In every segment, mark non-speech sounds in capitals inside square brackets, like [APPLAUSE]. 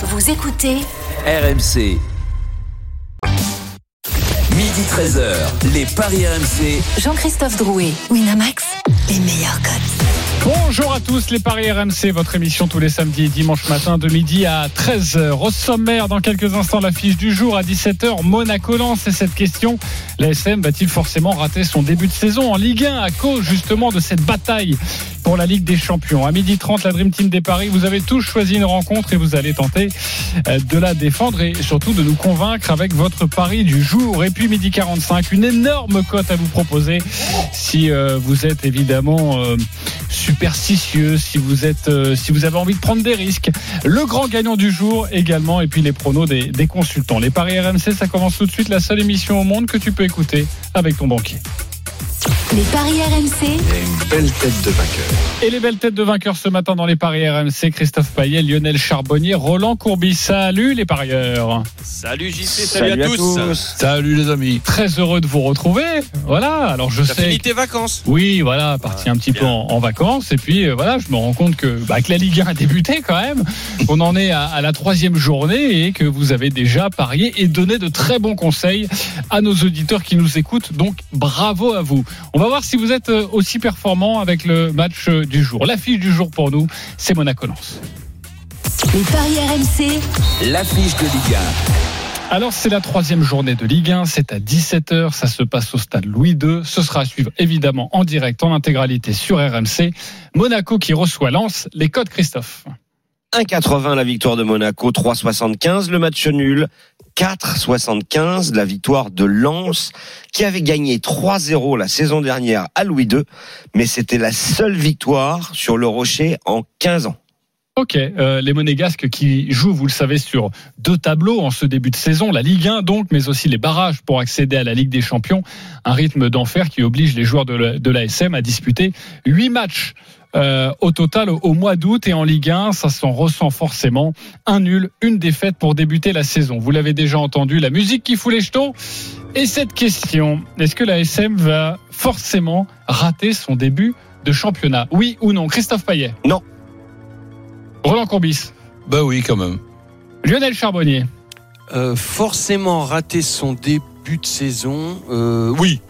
Vous écoutez RMC. Midi 13h, les Paris RMC. Jean-Christophe Drouet, Winamax, les meilleurs codes. Bonjour à tous, les Paris RMC, votre émission tous les samedis et dimanches matin de midi à 13h. Au sommaire, dans quelques instants, l'affiche du jour à 17h, Monaco-Lens. Et cette question, l'ASM va-t-il forcément rater son début de saison en Ligue 1 à cause justement de cette bataille pour la Ligue des Champions. À midi 30, la Dream Team des Paris, vous avez tous choisi une rencontre et vous allez tenter euh, de la défendre et surtout de nous convaincre avec votre pari du jour. Et puis midi 45, une énorme cote à vous proposer si euh, vous êtes évidemment euh, superstitieux, si vous êtes, si vous avez envie de prendre des risques. Le grand gagnant du jour également et puis les pronos des consultants. Les paris RMC, ça commence tout de suite. La seule émission au monde que tu peux écouter avec ton banquier. Les paris RMC, une belle tête de vainqueur. Et les belles têtes de vainqueurs ce matin dans les paris RMC, Christophe Payet, Lionel Charbonnier, Roland Courbis. Salut les parieurs. Salut JC, salut, à, tous. Salut les amis. Très heureux de vous retrouver. Voilà, alors je T'as sais. fini tes vacances Oui, voilà, parti un petit peu en vacances. Et puis euh, voilà, je me rends compte que, bah, que la Ligue 1 a débuté quand même. On en est à, à la troisième journée et que vous avez déjà parié et donné de très bons conseils à nos auditeurs qui nous écoutent. Donc bravo à vous. On va voir si vous êtes euh, aussi performant avec le match euh, du jour. L'affiche du jour pour nous, c'est Monaco-Lens. les paris RMC, L'affiche de Ligue Alors c'est la troisième journée de Ligue 1, c'est à 17h, ça se passe au stade Louis II, ce sera à suivre évidemment en direct, en intégralité sur RMC. Monaco qui reçoit Lens, les codes Christophe. 1,80 la victoire de Monaco, 3,75 le match nul, 4,75 la victoire de Lens, qui avait gagné 3-0 la saison dernière à Louis II, mais c'était la seule victoire sur le Rocher en 15 ans. Ok, euh, les Monégasques qui jouent, vous le savez, sur deux tableaux en ce début de saison, la Ligue 1 donc, mais aussi les barrages pour accéder à la Ligue des Champions, un rythme d'enfer qui oblige les joueurs de la- de l'ASM à disputer huit matchs euh, au total au, mois d'août et en Ligue 1, ça s'en ressent forcément. Un nul, une défaite pour débuter la saison. Vous l'avez déjà entendu, la musique qui fout les jetons. Et cette question, est-ce que l'ASM va forcément rater son début de championnat? Oui ou non? Christophe Payet Non. Roland Courbis Bah oui, quand même. Lionel Charbonnier. Euh, Forcément rater son début de saison. Euh, oui.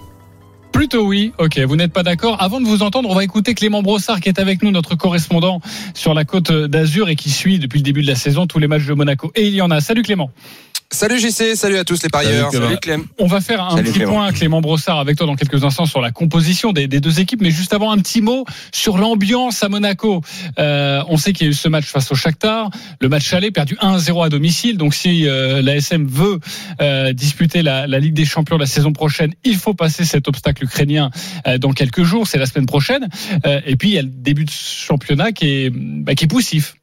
Plutôt oui. Ok, vous n'êtes pas d'accord. Avant de vous entendre, on va écouter Clément Brossard qui est avec nous, notre correspondant sur la côte d'Azur et qui suit depuis le début de la saison tous les matchs de Monaco. Et il y en a. Salut Clément. Salut JC, salut à tous les parieurs. Salut, Salut Clem. On va faire un Salut, petit Clément. point, Clément Brossard, avec toi dans quelques instants sur la composition des, des deux équipes. Mais juste avant, un petit mot sur l'ambiance à Monaco. Euh, on sait qu'il y a eu ce match face au Shakhtar. Le match aller perdu 1-0 à domicile. Donc si euh, l'ASM veut euh, disputer la, la Ligue des Champions la saison prochaine, il faut passer cet obstacle ukrainien euh, dans quelques jours. C'est la semaine prochaine. Euh, et puis il y a le début de championnat qui est, bah, qui est poussif.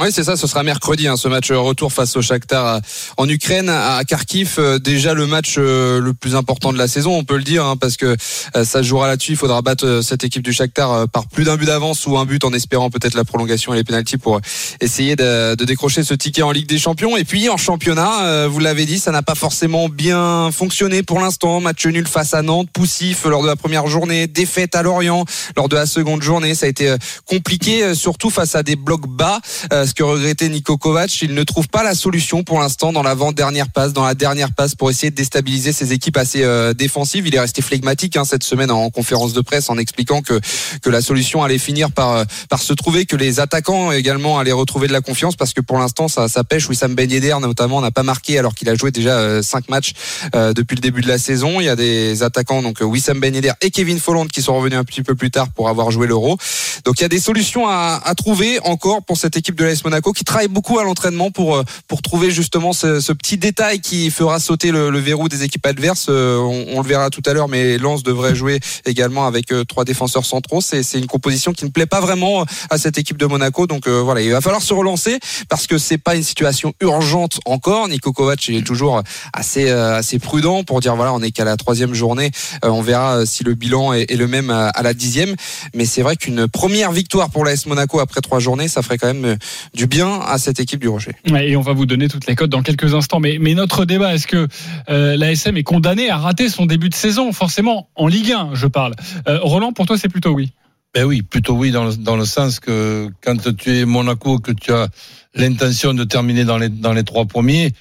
Oui, c'est ça, ce sera mercredi, hein, ce match retour face au Shakhtar euh, en Ukraine, à Kharkiv. Euh, Déjà le match euh, le plus important de la saison, on peut le dire, hein, parce que euh, ça se jouera là-dessus. Il faudra battre euh, cette équipe du Shakhtar euh, par plus d'un but d'avance ou un but en espérant peut-être la prolongation et les pénalties pour essayer de, décrocher ce ticket en Ligue des Champions. Et puis en championnat, euh, vous l'avez dit, ça n'a pas forcément bien fonctionné pour l'instant. Match nul face à Nantes, poussif lors de la première journée, défaite à Lorient lors de la seconde journée. Ça a été euh, compliqué, euh, surtout face à des blocs bas. Euh, ce que regrettait Nico Kovac, il ne trouve pas la solution pour l'instant dans l'avant-dernière passe, dans la dernière passe pour essayer de déstabiliser ses équipes assez euh, défensives. Il est resté flegmatique hein, cette semaine en conférence de presse en expliquant que que la solution allait finir par euh, par se trouver, que les attaquants également allaient retrouver de la confiance parce que pour l'instant ça, ça pêche. Wissam Ben Yedder notamment n'a pas marqué alors qu'il a joué déjà euh, cinq matchs euh, depuis le début de la saison. Il y a des attaquants donc euh, Wissam Ben Yedder et Kevin Folland qui sont revenus un petit peu plus tard pour avoir joué l'Euro. Donc il y a des solutions à, à trouver encore pour cette équipe de l'AS Monaco qui travaille beaucoup à l'entraînement pour euh, pour trouver justement ce, petit détail qui fera sauter le, verrou des équipes adverses. Euh, on, le verra tout à l'heure, mais Lens devrait jouer également avec euh, trois défenseurs centraux. C'est une composition qui ne plaît pas vraiment à cette équipe de Monaco. Donc voilà, il va falloir se relancer parce que c'est pas une situation urgente encore. Nico Kovac est toujours assez assez prudent pour dire voilà, on est qu'à la troisième journée. On verra si le bilan est, est le même à, à la dixième. Mais c'est vrai qu'une première victoire pour l'AS Monaco après trois journées, ça ferait quand même du bien à cette équipe du Rocher. Ouais, Et on va vous donner toutes les codes dans quelques instants. Mais, mais notre débat, est-ce que euh, l'ASM est condamné à rater son début de saison Forcément, en Ligue 1, je parle. Euh, Roland, pour toi, c'est plutôt oui. Ben oui, plutôt oui, dans le, dans le sens que quand tu es Monaco, que tu as l'intention de terminer dans les, dans les trois premiers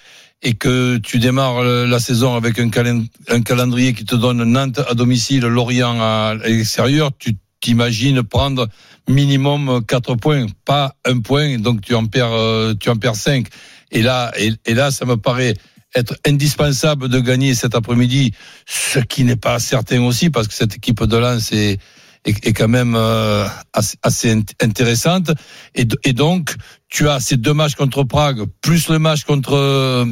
et que tu démarres la saison avec un, calen- un calendrier qui te donne Nantes à domicile, Lorient à l'extérieur, tu t'imagines prendre minimum quatre points, pas un point, donc tu en perds, euh, tu en perds cinq. Et là, et, là, ça me paraît être indispensable de gagner cet après-midi, ce qui n'est pas certain aussi, parce que cette équipe de Lens est, est, quand même euh, assez, assez int- intéressante. Et, et donc, tu as ces deux matchs contre Prague, plus le match contre, euh,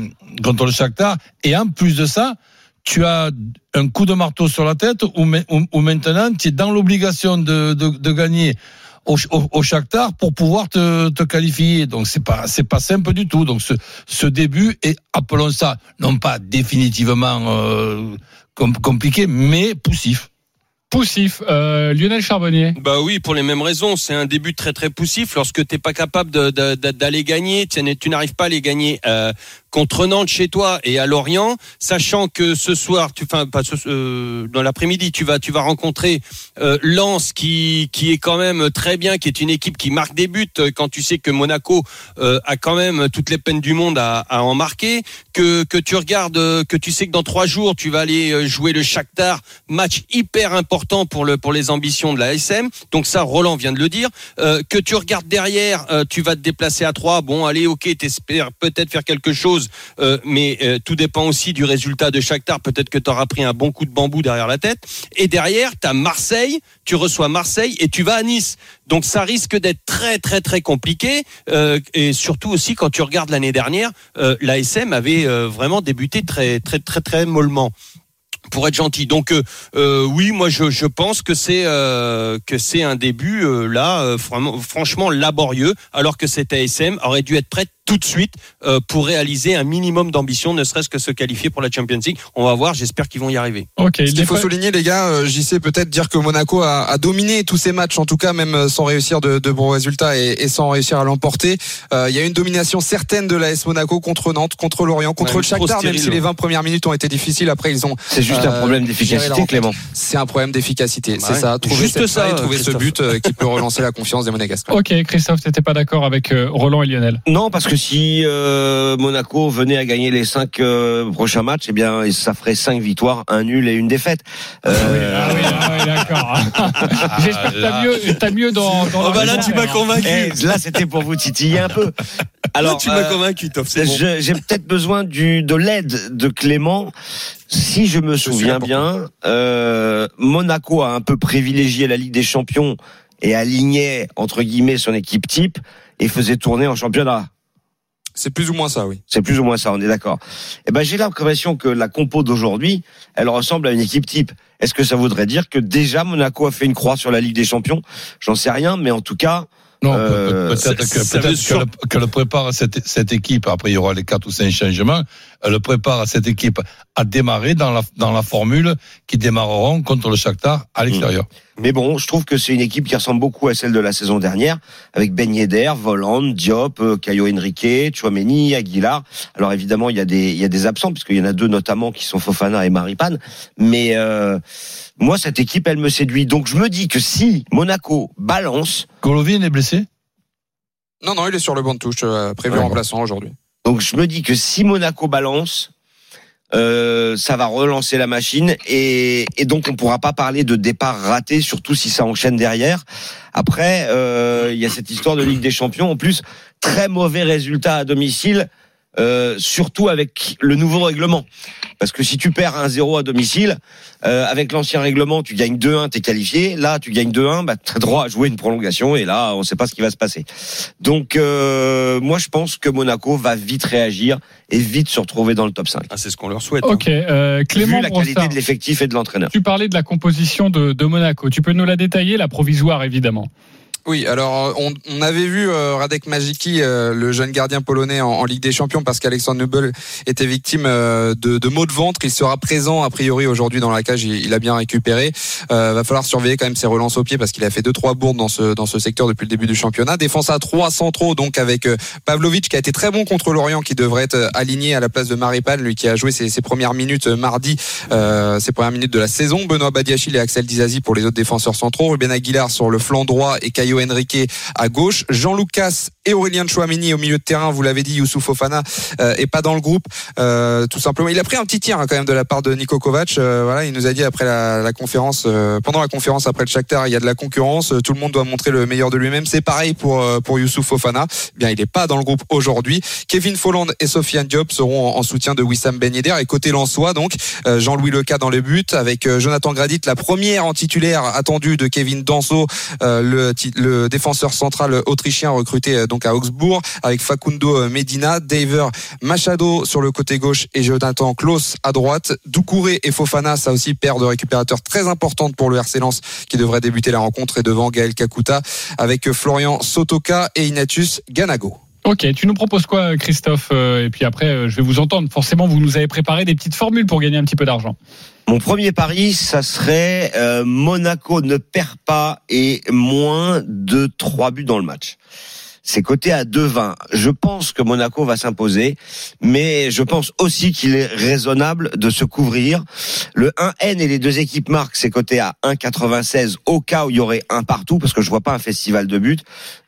contre le Shakhtar, et en plus de ça, tu as un coup de marteau sur la tête où maintenant tu es dans l'obligation de, gagner au, au, au pour pouvoir te, qualifier. Donc c'est pas c'est pas simple du tout. Donc ce, début est appelons ça non pas définitivement euh, com- compliqué mais poussif. Poussif. Euh, Lionel Charbonnier. Bah oui, pour les mêmes raisons. C'est un début très très poussif. Lorsque t'es pas capable d'aller gagner, tu n'arrives pas à les gagner euh, contre Nantes chez toi et à Lorient, sachant que ce soir, tu, pas euh, dans l'après-midi, tu vas tu vas rencontrer Lens qui qui est quand même très bien, qui est une équipe qui marque des buts. Quand tu sais que Monaco a quand même toutes les peines du monde à, à en marquer, que que tu regardes, que tu sais que dans trois jours tu vas aller jouer le Shakhtar, match hyper important pour le pour les ambitions de la SM. Donc ça, Roland vient de le dire. Euh, que tu regardes derrière, euh, tu vas te déplacer à trois. Bon, allez, ok, t'espères peut-être faire quelque chose, euh, mais tout dépend aussi du résultat de Shakhtar. Peut-être que tu auras pris un bon coup de bambou derrière la tête. Et derrière, tu as Marseille, tu reçois Marseille et tu vas à Nice. Donc ça risque d'être très très très compliqué. Et surtout aussi quand tu regardes l'année dernière, euh, l'ASM avait vraiment débuté très très très très mollement pour être gentil. Donc euh, euh, oui, moi je, pense que c'est euh, que c'est un début euh, là franchement laborieux, alors que cette ASM aurait dû être prête tout de suite euh, pour réaliser un minimum d'ambition, ne serait-ce que se qualifier pour la Champions League. On va voir, j'espère qu'ils vont y arriver. Ok. Ce il qu'il faut souligner, les gars, euh, j'y sais peut-être dire que Monaco a, a dominé tous ces matchs, en tout cas même euh, sans réussir de, de bons résultats et, et sans réussir à l'emporter. Euh, Il y a une domination certaine de l'AS Monaco contre Nantes, contre Lorient, contre Ouais, le Shakhtar, trop même si stérile, les ouais. 20 premières minutes ont été difficiles. Après, ils ont. C'est juste un problème d'efficacité. Clément. C'est un problème d'efficacité. Bah c'est ouais. ça. Trouver Juste ça, faille, trouver ce but euh, qui peut relancer la confiance des Monégasques. Ok, Christophe, t'étais pas d'accord avec euh, Roland et Lionel? Non, parce que si euh, Monaco venait à gagner les cinq euh, prochains matchs, eh bien, ça ferait cinq victoires, un nul et une défaite. Euh, Ah oui, ah oui, d'accord. [LAUGHS] [LAUGHS] J'espère que t'as mieux, t'as mieux dans. dans Oh bah là, tu m'as convaincu. eh, là, c'était pour vous titiller un peu. Alors, Alors, tu m'as convaincu, Toff. Bon. j'ai peut-être besoin du de l'aide de Clément. Si je me souviens là bien, euh, Monaco a un peu privilégié la Ligue des Champions et alignait entre guillemets son équipe type et faisait tourner en championnat. C'est plus ou moins ça, oui. C'est plus ou moins ça, on est d'accord. Eh ben, j'ai l'impression que la compo d'aujourd'hui, elle ressemble à une équipe type. Est-ce que ça voudrait dire que déjà Monaco a fait une croix sur la Ligue des Champions? J'en sais rien, mais en tout cas, Non, Euh, peut- peut-être que, que le, que le prépare cette, cette équipe. Après, il y aura les quatre ou cinq changements. Elle le prépare cette équipe à démarrer dans la, dans la formule qui démarreront contre le Shakhtar à l'extérieur. mais bon, je trouve que c'est une équipe qui ressemble beaucoup à celle de la saison dernière, avec Ben Yedder, Voland, Diop, euh, Caio Henrique, Chouameni, Aguilar. Alors évidemment, il y a des, il y a des absents, puisqu'il y en a deux notamment qui sont Fofana et Maripane. Mais euh, moi, cette équipe, elle me séduit. Donc je me dis que si Monaco balance, Golovin est blessé? Non, non, il est sur le banc de touche, euh, prévu Ouais, bon. remplaçant aujourd'hui. Donc je me dis que si Monaco balance, euh, ça va relancer la machine et, donc on pourra pas parler de départ raté, surtout si ça enchaîne derrière. Après, euh, il y a cette histoire de Ligue des Champions. En plus, très mauvais résultat à domicile, euh, surtout avec le nouveau règlement. Parce que si tu perds 1-0 à domicile, euh, avec l'ancien règlement, tu gagnes 2-1, t'es qualifié. Là, tu gagnes 2-1, bah, t'as droit à jouer une prolongation et là, on sait pas ce qui va se passer. Donc, euh, moi, je pense que Monaco va vite réagir et vite se retrouver dans le top 5. Ah, c'est ce qu'on leur souhaite. Ok, euh, Clément Vu la qualité Brossard, de l'effectif et de l'entraîneur. tu parlais de la composition de, de Monaco. Tu peux nous la détailler, la provisoire évidemment. Oui, alors on, on avait vu euh, Radek Majiki, euh, le jeune gardien polonais en, Ligue des Champions, parce qu'Alexandre Nubel était victime euh, de, de maux de ventre. Il sera présent a priori aujourd'hui dans la cage. Il, il a bien récupéré. Euh, va falloir surveiller quand même ses relances au pied parce qu'il a fait deux trois bourdes dans ce dans ce secteur depuis le début du championnat. Défense à trois centraux donc avec euh, Pavlovic qui a été très bon contre l'Orient, qui devrait être euh, aligné à la place de Maripan, lui qui a joué ses, ses premières minutes euh, mardi, euh, ses premières minutes de la saison. Benoît Badiachil et Axel Dizazi pour les autres défenseurs centraux. Ruben Aguilar sur le flanc droit et Caio Henrique à gauche. Jean Lucas et Aurélien Chouamini au milieu de terrain. Vous l'avez dit, Youssouf Fofana euh, est pas dans le groupe, euh, tout simplement. Il a pris un petit tir hein, quand même de la part de Nico Kovac. Euh, voilà, il nous a dit après la, la conférence, pendant la conférence après le Shakhtar, il y a de la concurrence. Tout le monde doit montrer le meilleur de lui-même. C'est pareil pour pour Youssouf Fofana. Eh Bien, il est pas dans le groupe aujourd'hui. Kevin Folland et Sofiane Diop seront en, en soutien de Wissam Ben Yedder. Et côté Lensois, donc Jean-Louis Leca dans les buts avec Jonathan Gradit, la première en titulaire attendue de Kevin Danso, euh, le, le défenseur central autrichien recruté euh, donc à Augsbourg, avec Facundo euh, Medina, Daver Machado sur le côté gauche et Jonathan Klaus à droite. Doucouré et Fofana, ça aussi paire de récupérateurs très importante pour le RC Lens qui devrait débuter la rencontre et devant Gaël Kakuta avec euh, Florian Sotoka et Ignatius Ganago. Ok, tu nous proposes quoi, Christophe Euh, Et puis après, je vais vous entendre. Forcément, vous nous avez préparé des petites formules pour gagner un petit peu d'argent. Mon premier pari, ça serait euh, Monaco ne perd pas et moins de 3 buts dans le match. C'est coté à 2,20. Je pense que Monaco va s'imposer, mais je pense aussi qu'il est raisonnable de se couvrir. Le 1N et les deux équipes marquent, c'est coté à 1,96 au cas où il y aurait un partout, parce que je vois pas un festival de buts.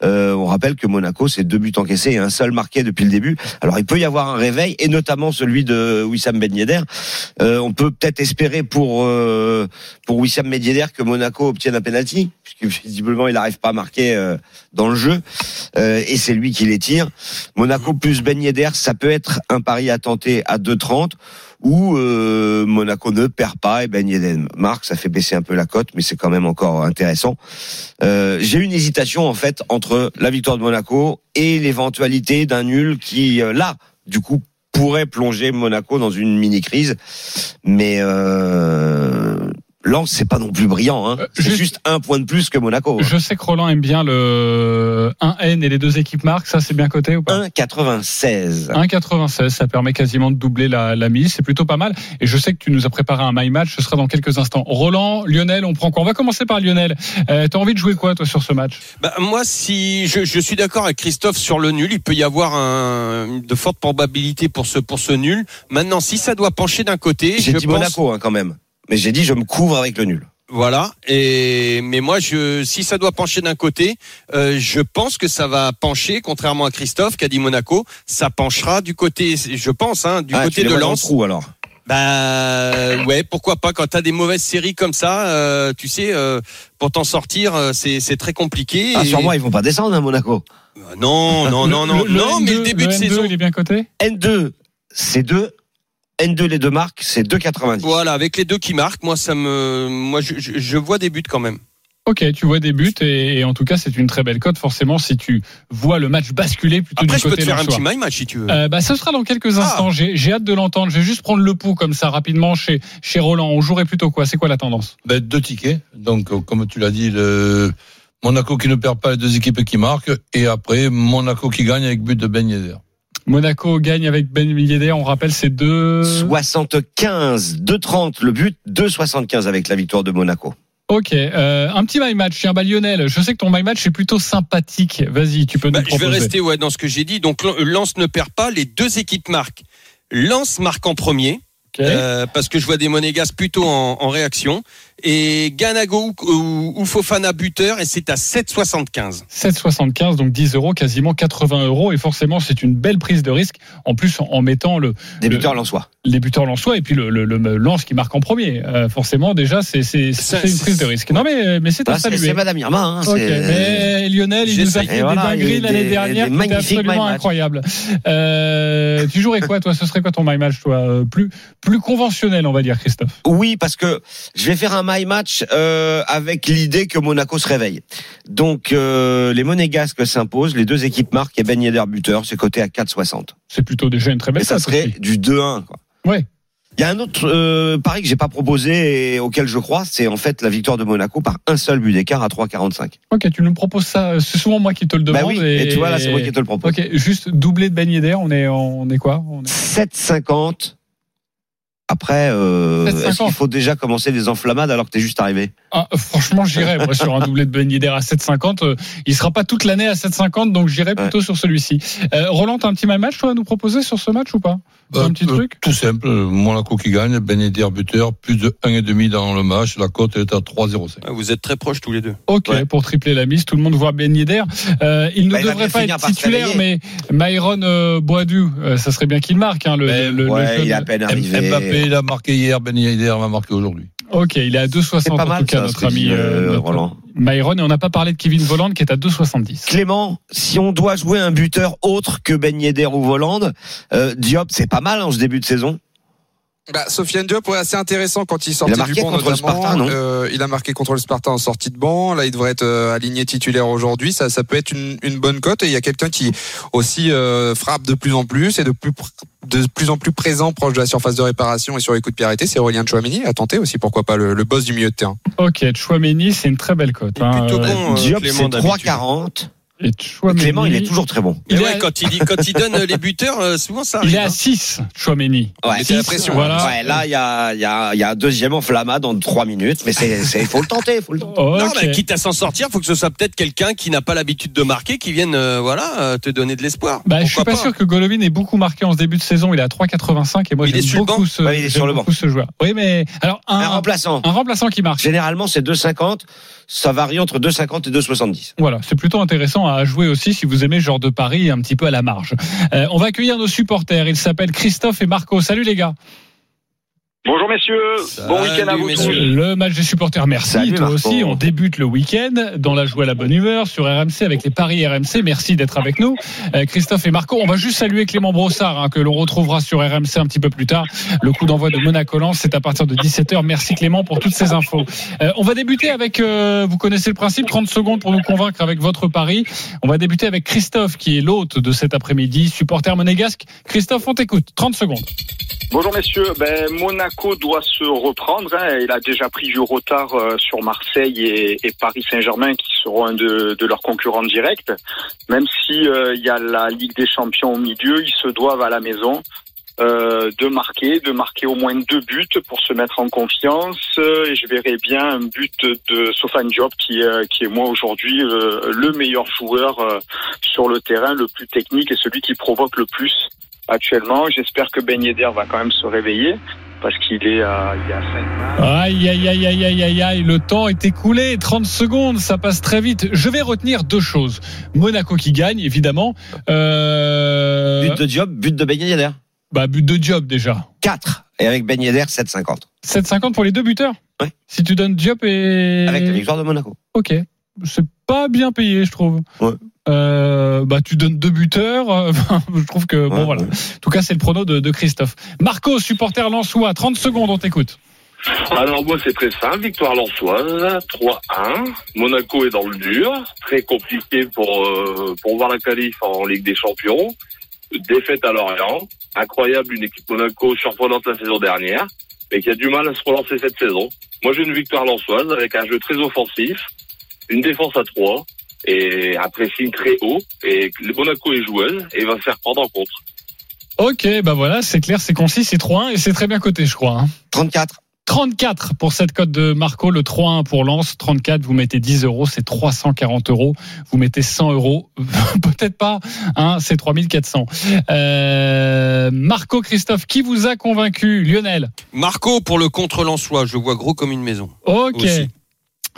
Euh, on rappelle que Monaco, c'est deux buts encaissés et un seul marqué depuis le début. Alors il peut y avoir un réveil, et notamment celui de Wissam Ben Yedder. Euh, on peut peut-être espérer pour euh, pour Wissam Ben Yedder que Monaco obtienne un penalty, puisque visiblement il n'arrive pas à marquer dans le jeu, et c'est lui qui les tire. Monaco plus Ben Yedder, ça peut être un pari à tenter à 2,30 ou euh, Monaco ne perd pas et Ben Yedder marque, ça fait baisser un peu la cote, mais c'est quand même encore intéressant. Euh, J'ai une hésitation en fait entre la victoire de Monaco et l'éventualité d'un nul qui euh, là, du coup, pourrait plonger Monaco dans une mini crise, mais euh, Lens c'est pas non plus brillant, hein. Euh, c'est juste- juste un point de plus que Monaco. Je sais que Roland aime bien le 1N et les deux équipes marquent. Ça, c'est bien coté ou pas? 1,96. 1,96, ça permet quasiment de doubler la, la mise, c'est plutôt pas mal. Et je sais que tu nous as préparé un my match, ce sera dans quelques instants. Roland, Lionel, on prend quoi? On va commencer par Lionel. Euh, T'as envie de jouer quoi toi sur ce match? Bah, moi, si je, je suis d'accord avec Christophe sur le nul, il peut y avoir un, de fortes probabilités pour ce pour ce nul. Maintenant, si ça doit pencher d'un côté, J'ai je dit pense, Monaco hein, quand même, mais j'ai dit je me couvre avec le nul. Voilà. Et mais moi, je, si ça doit pencher d'un côté, euh, je pense que ça va pencher, contrairement à Christophe qui a dit Monaco, ça penchera du côté, je pense, hein, du Ah, côté de le Lens. trou alors. Bah ouais, pourquoi pas quand t'as des mauvaises séries comme ça, euh, tu sais, euh, pour t'en sortir, c'est c'est très compliqué. Ah, Et- sur moi, ils vont pas descendre à Monaco. Euh, Non, non, non, non, Le- le non, mais N2, le début de N2, saison. il est bien coté? N2, c'est 2. N2, les deux marques, c'est 2,90. Voilà, avec les deux qui marquent, moi ça me, moi je, je, je vois des buts quand même. Ok, tu vois des buts et, et en tout cas c'est une très belle cote forcément si tu vois le match basculer plutôt Après, du je peux côté te faire un petit my match si tu veux. Euh, bah, ce sera dans quelques Ah. instants. J'ai j'ai hâte de l'entendre. Je vais juste prendre le pouls comme ça rapidement chez chez Roland. On jouerait plutôt quoi? C'est quoi la tendance? Ben, deux tickets. Donc, euh, comme tu l'as dit, le Monaco qui ne perd pas les deux équipes qui marquent. Et après, Monaco qui gagne avec but de Ben Yedder. Monaco gagne avec Ben Yedder. On rappelle c'est deux. 75, 2,30 le but, 2,75 avec la victoire de Monaco. Ok, euh, un petit my match. Tiens, bah Lionel, je sais que ton my match est plutôt sympathique. Vas-y, tu peux Bah, nous je vais proposer. rester ouais, dans ce que j'ai dit. Donc Lens ne perd pas, les deux équipes marquent. Lens marque en premier. Euh, parce que je vois des Monégas plutôt en, en réaction. Et Ganago ou, ou- Fofana buteur, et c'est à 7,75. 7,75, donc 10 euros, quasiment 80 euros. Et forcément, c'est une belle prise de risque. En plus, en, mettant le, Débuteur lensois. les buteurs lensois et puis le, le, le lance qui marque en premier. Euh, forcément, déjà, c'est une prise de risque. Non, mais, mais c'est à Ah, c'est saluer. c'est Madame Irma. Hein, mais Lionel, il nous a fait des voilà, a dingueries des- l'année des dernière qui absolument incroyables. Euh, tu jouerais quoi, toi? Ce serait quoi ton my match, toi? Euh, Plus plus conventionnel, on va dire, Christophe? Oui, parce que je vais faire un my match euh, avec l'idée que Monaco se réveille. Donc euh, les Monégasques s'imposent, les deux équipes marquent et Ben Yedder buteur, c'est coté à 4,60. C'est plutôt déjà une très belle Et ça serait aussi. du 2-1. quoi. Ouais. Il y a un autre euh, pari que j'ai pas proposé et auquel je crois, c'est en fait la victoire de Monaco par un seul but d'écart à 3,45. Ok, tu nous proposes ça. C'est souvent moi qui te le Bah demande. et tu vois là, c'est moi qui te le propose. Ok, juste doublé de Ben Yedder, on est, on est quoi? On est... 7,50. Après, euh, 7,50. est-ce qu'il faut déjà commencer les enflammades alors que t'es juste arrivé? Ah, Franchement, j'irais moi sur un doublé de Ben Yedder à 7,50. Euh, Il sera pas toute l'année à 7,50, donc j'irais plutôt sur celui-ci. Euh, Roland, t'as un petit match toi à nous proposer sur ce match ou pas? Euh, Un petit euh, truc? Tout simple. Monaco qui gagne, Ben Yedder buteur, plus de 1,5 dans le match. La cote est à 3,05. Ah, Vous êtes très proches tous les deux. Ok, Ouais. pour tripler la mise, tout le monde voit Ben Yedder. Euh, il ne Bah, il devrait bien pas être titulaire, mais. Myron euh, Boadu, euh, ça serait bien qu'il marque. Hein, le, Ben, le- le Ouais, jeune. il est à peine arrivé. Mbappé, il a marqué hier, Ben Yedder va marquer aujourd'hui. Ok, il est à 2,60 C'est pas en mal tout cas, ça, notre ami dit, euh, euh, notre Roland. Myron. Et on n'a pas parlé de Kevin Voland qui est à 2,70. Clément, si on doit jouer un buteur autre que Ben Yedder ou Voland, euh, Diop, c'est pas mal en ce début de saison. Bah, Sofiane Diop, ouais, assez intéressant quand il sortait marqué du banc contre le notamment. Sparta, non Euh, il a marqué contre le Sparta en sortie de banc. Là, il devrait être euh, aligné titulaire aujourd'hui. Ça, ça peut être une, une bonne cote. Et il y a quelqu'un qui aussi euh, frappe de plus en plus et de plus de plus en plus présent proche de la surface de réparation et sur les coups de pied arrêtés. C'est Aurélien Chouameni. À tenter aussi, pourquoi pas le, le boss du milieu de terrain. Ok, Chouameni, c'est une très belle cote. Hein, plutôt bon, Diop, c'est d'habitude. 3,40. Et Chouameni, Clément, il est toujours très bon. il ouais, à- quand il dit, quand il donne les buteurs, euh, souvent ça il arrive. est à hein. 6, Chouameni. Ouais, la pression, Voilà. Ouais, là, il y a, il y, a, il y a un deuxième enflammade en 3 minutes, mais c'est, c'est, faut le tenter, faut le tenter. Ok. Non, mais quitte à s'en sortir, faut que ce soit peut-être quelqu'un qui n'a pas l'habitude de marquer, qui vienne, euh, voilà, euh, te donner de l'espoir. Bah, je suis Pourquoi pas, sûr que Golovin ait beaucoup marqué en ce début de saison. Il est à 3,85 et moi Il est j'aime sur le beaucoup banc ce, Ouais, il est sur le beaucoup ce joueur. Oui, mais alors un, Un remplaçant. un remplaçant qui marque. Généralement, c'est 2,50. Ça varie entre 2,50 et 2,70. Voilà, c'est plutôt intéressant à jouer aussi si vous aimez ce genre de pari un petit peu à la marge. Euh, on va accueillir nos supporters. Ils s'appellent Christophe et Marco. Salut les gars. Bonjour messieurs, bon week-end à vous messieurs. tous. Le match des supporters, merci. Salut, Toi Marco. aussi, on débute le week-end dans la joie, la bonne humeur sur RMC avec les paris RMC. Merci d'être avec nous. Euh, Christophe et Marco, on va juste saluer Clément Brossard hein, que l'on retrouvera sur RMC un petit peu plus tard. Le coup d'envoi de Monaco-Lens, c'est à partir de 17h. Merci Clément pour toutes ces infos. Euh, on va débuter avec, euh, vous connaissez le principe, 30 secondes pour nous convaincre avec votre pari. On va débuter avec Christophe qui est l'hôte de cet après-midi, supporter monégasque. Christophe, on t'écoute. 30 secondes. Bonjour messieurs, ben, Monaco doit se reprendre. hein. Il a déjà pris du retard euh, sur Marseille et, et Paris Saint-Germain qui seront un de, de leurs concurrents directs. Même si euh, il y a la Ligue des Champions au milieu, ils se doivent à la maison euh, de marquer, de marquer au moins deux buts pour se mettre en confiance. Et je verrai bien un but de Sofane Diop qui, euh, qui est moi aujourd'hui euh, le meilleur joueur euh, sur le terrain, le plus technique et celui qui provoque le plus actuellement. J'espère que Ben Yedder va quand même se réveiller parce qu'il est à, il est à 5 matchs. Aïe, aïe, aïe, aïe, aïe, aïe, aïe, le temps est écoulé, 30 secondes, ça passe très vite. Je vais retenir deux choses. Monaco qui gagne, évidemment. Euh... But de Diop, but de Ben Yedder. Bah, but de job déjà. 4. Et avec Ben Yedder, 7,50. 7,50 pour les deux buteurs Ouais. Si tu donnes Diop et... Avec la victoire de Monaco. Ok. C'est pas bien payé, je trouve. Ouais. Euh, bah, tu donnes deux buteurs. euh, [LAUGHS] je trouve que, bon, voilà. ouais. En tout cas, c'est le prono de, de Christophe. Marco, supporter Lensois, 30 secondes, on t'écoute. Alors moi c'est très simple, victoire lançoise, 3-1. Monaco est dans le dur, très compliqué pour euh, pour voir la qualif en Ligue des Champions. Défaite à Lorient, incroyable une équipe Monaco surprenante la saison dernière, mais qui a du mal à se relancer cette saison. Moi j'ai une victoire lançoise avec un jeu très offensif, une défense à 3 et un pressing très haut et le Monaco est joueuse et va se faire prendre en compte. Ok, bah voilà, c'est clair, c'est concis, c'est 3-1 et c'est très bien coté, je crois. hein. 34. 34 pour cette cote de Marco, le 3-1 pour Lens. 34, vous mettez 10 euros, c'est 340 euros. Vous mettez 100 euros, [LAUGHS] peut-être pas, hein, c'est 3400. Euh, Marco, Christophe, qui vous a convaincu? Lionel? Marco pour le contre Lensois, je le vois gros comme une maison. Ok. Aussi.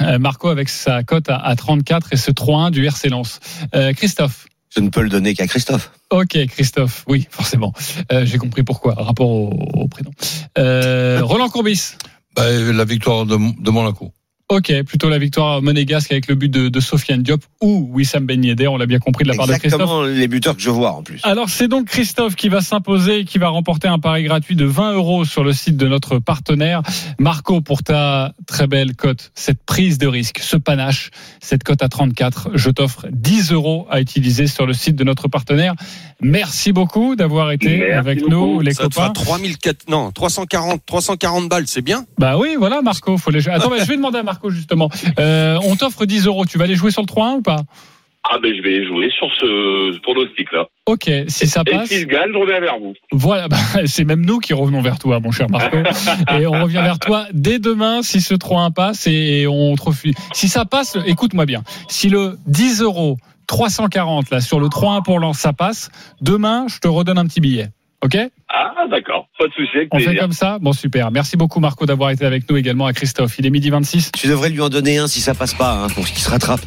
Euh, Marco avec sa cote à, à 34 et ce 3-1 du RC Lens. Euh, Christophe Je ne peux le donner qu'à Christophe. Ok, Christophe, oui, [LAUGHS] forcément. Euh, J'ai compris pourquoi, rapport au, au prénom. Euh, [LAUGHS] Roland Courbis Bah, la victoire de, de Monaco. Ok, plutôt la victoire monégasque avec le but de, de Sofiane Diop ou Wissam Ben Yedder, on l'a bien compris de la part de Christophe. Exactement les buteurs que je vois en plus. Alors c'est donc Christophe qui va s'imposer et qui va remporter un pari gratuit de 20 euros sur le site de notre partenaire. Marco, pour ta très belle cote, cette prise de risque, ce panache, cette cote à 34, je t'offre 10 euros à utiliser sur le site de notre partenaire. Merci beaucoup d'avoir été Merci avec beaucoup. nous, les Ça te copains. 3004, non, 340, 340 balles, c'est bien? Bah oui, voilà Marco, faut les jouer. Attends, [LAUGHS] mais je vais demander à Marco justement. Euh, on t'offre 10 euros, tu vas aller jouer sur le 3-1 ou pas? Ah ben je vais jouer sur ce pronostic-là. Ok, si ça Et passe. si je gagne, je reviens vers vous. Voilà, bah, [LAUGHS] c'est même nous qui revenons vers toi, mon cher Marco. [LAUGHS] et on revient vers toi dès demain si ce 3-1 passe et on te refuse. Si ça passe, écoute-moi bien. Si le 10 euros 340 là sur le 3-1 pour Lens, ça passe, demain, je te redonne un petit billet. Ok Ah d'accord, pas de souci, On fait comme ça Bon, super. Merci beaucoup, Marco, d'avoir été avec nous également à Christophe. Il est midi 26. Tu devrais lui en donner un si ça passe pas, hein, pour qu'il se rattrape.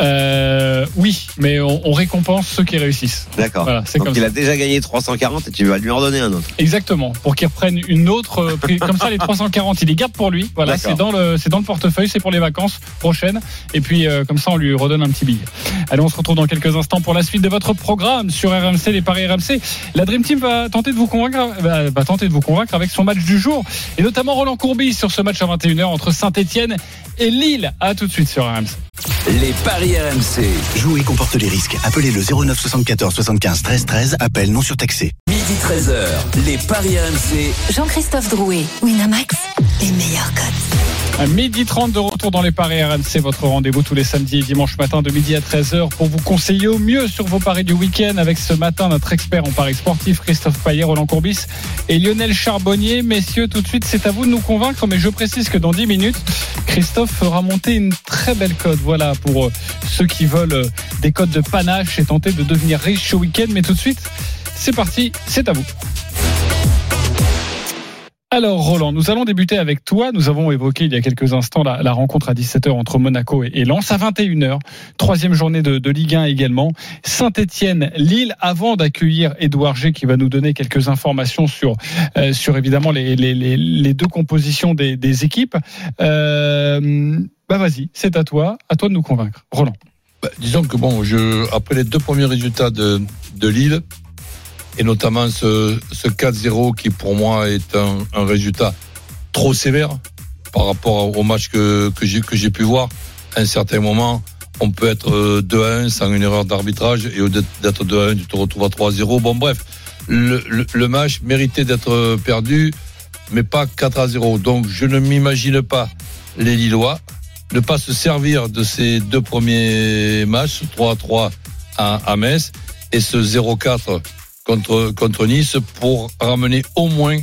Euh, oui, mais on, on récompense ceux qui réussissent. D'accord. Voilà, c'est Donc comme il ça. a déjà gagné 340 et tu vas lui en donner un autre. Exactement, pour qu'il reprenne une autre euh. Comme ça, les 340, il les garde pour lui. Voilà, c'est dans le, c'est dans le portefeuille, c'est pour les vacances prochaines. Et puis, euh, comme ça, on lui redonne un petit billet. Allez, on se retrouve dans quelques instants pour la suite de votre programme sur RMC, les paris RMC. La Dream Team va tenter de vous convaincre, va, va tenter de vous convaincre avec son match du jour. Et notamment Roland Courbis sur ce match à 21h entre Saint-Etienne et Lille. À tout de suite sur RMC. Les paris RMC. Jouer comporte les risques. Appelez le 09 74 75 13 13. Appel non surtaxé. Midi 13h. Les paris RMC. Jean-Christophe Drouet, Winamax, les meilleurs cotes. À midi 30 de retour dans les paris RMC, votre rendez-vous tous les samedis et dimanches matin de midi à 13h pour vous conseiller au mieux sur vos paris du week-end avec ce matin notre expert en paris sportif Christophe Payet, Roland Courbis et Lionel Charbonnier. Messieurs, tout de suite, c'est à vous de nous convaincre, mais je précise que dans 10 minutes, Christophe fera monter une très belle cote. Voilà, pour euh, ceux qui veulent euh, des cotes de panache et tenter de devenir riche ce week-end. Mais tout de suite, c'est parti, c'est à vous. Alors Roland, nous allons débuter avec toi. Nous avons évoqué il y a quelques instants la, rencontre à 17h entre Monaco et, Lens à 21h. Troisième journée de, Ligue 1 également. Saint-Etienne, Lille, avant d'accueillir Édouard G qui va nous donner quelques informations sur, euh, évidemment les, deux compositions des, des équipes. Euh, bah vas-y, c'est à toi, à toi de nous convaincre. Roland. Bah, disons que bon, après les deux premiers résultats de Lille, et notamment ce, ce 4-0 qui pour moi est un, résultat trop sévère par rapport au match que, que j'ai pu voir. À un certain moment, on peut être euh, 2 à 1 sans une erreur d'arbitrage et au d'être 2 à 1, tu te retrouves à 3-0. Bon bref, le, le, match méritait d'être perdu, mais pas 4 à 0. Donc je ne m'imagine pas les Lillois ne pas se servir de ces deux premiers matchs, 3 à 3 à, à Metz, et ce 0-4 contre, contre Nice pour ramener au moins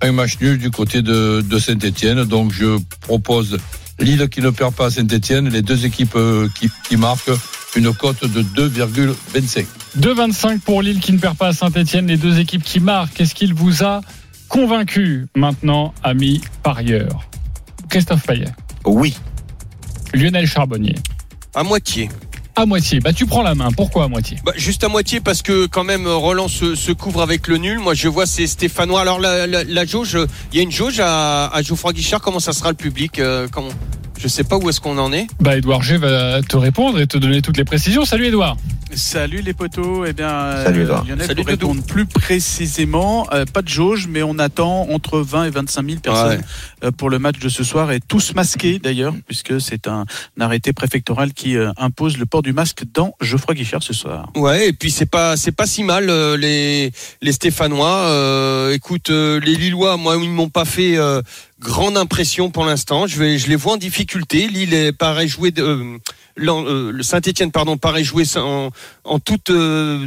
un match nul du côté de, de Saint-Etienne. Donc je propose Lille qui ne perd pas à Saint-Etienne, les deux équipes euh, qui, qui marquent une cote de 2,25. 2,25 pour Lille qui ne perd pas à Saint-Etienne, les deux équipes qui marquent. Est-ce qu'il vous a convaincu maintenant, ami parieur Christophe Payet. Oui. Lionel Charbonnier. À moitié. À moitié. Bah tu prends la main. Pourquoi à moitié? Bah, juste à moitié parce que quand même Roland se, couvre avec le nul. Moi je vois c'est Stéphanois. Alors la, jauge, il y a une jauge à, à Geoffroy Guichard. Comment ça sera le public euh, Je sais pas où est-ce qu'on en est. Bah Edouard G va te répondre et te donner toutes les précisions. Salut Edouard. Salut les potos. Eh bien, Salut, euh, Edouard. Lionel, Salut, pour répondre plus précisément, euh, pas de jauge, mais on attend entre 20 et 25 000 personnes Ouais. euh, pour le match de ce soir et tous masqués d'ailleurs, puisque c'est un, un arrêté préfectoral qui euh, impose le port du masque dans Geoffroy Guichard ce soir. Ouais, et puis c'est pas c'est pas si mal euh, les les Stéphanois. Euh, écoute, euh, les Lillois, moi ils m'ont pas fait euh, grande impression pour l'instant. Je vais je les vois en difficulté. Lille paraît jouer euh, euh, le Saint-Étienne pardon paraît jouer en en toute euh,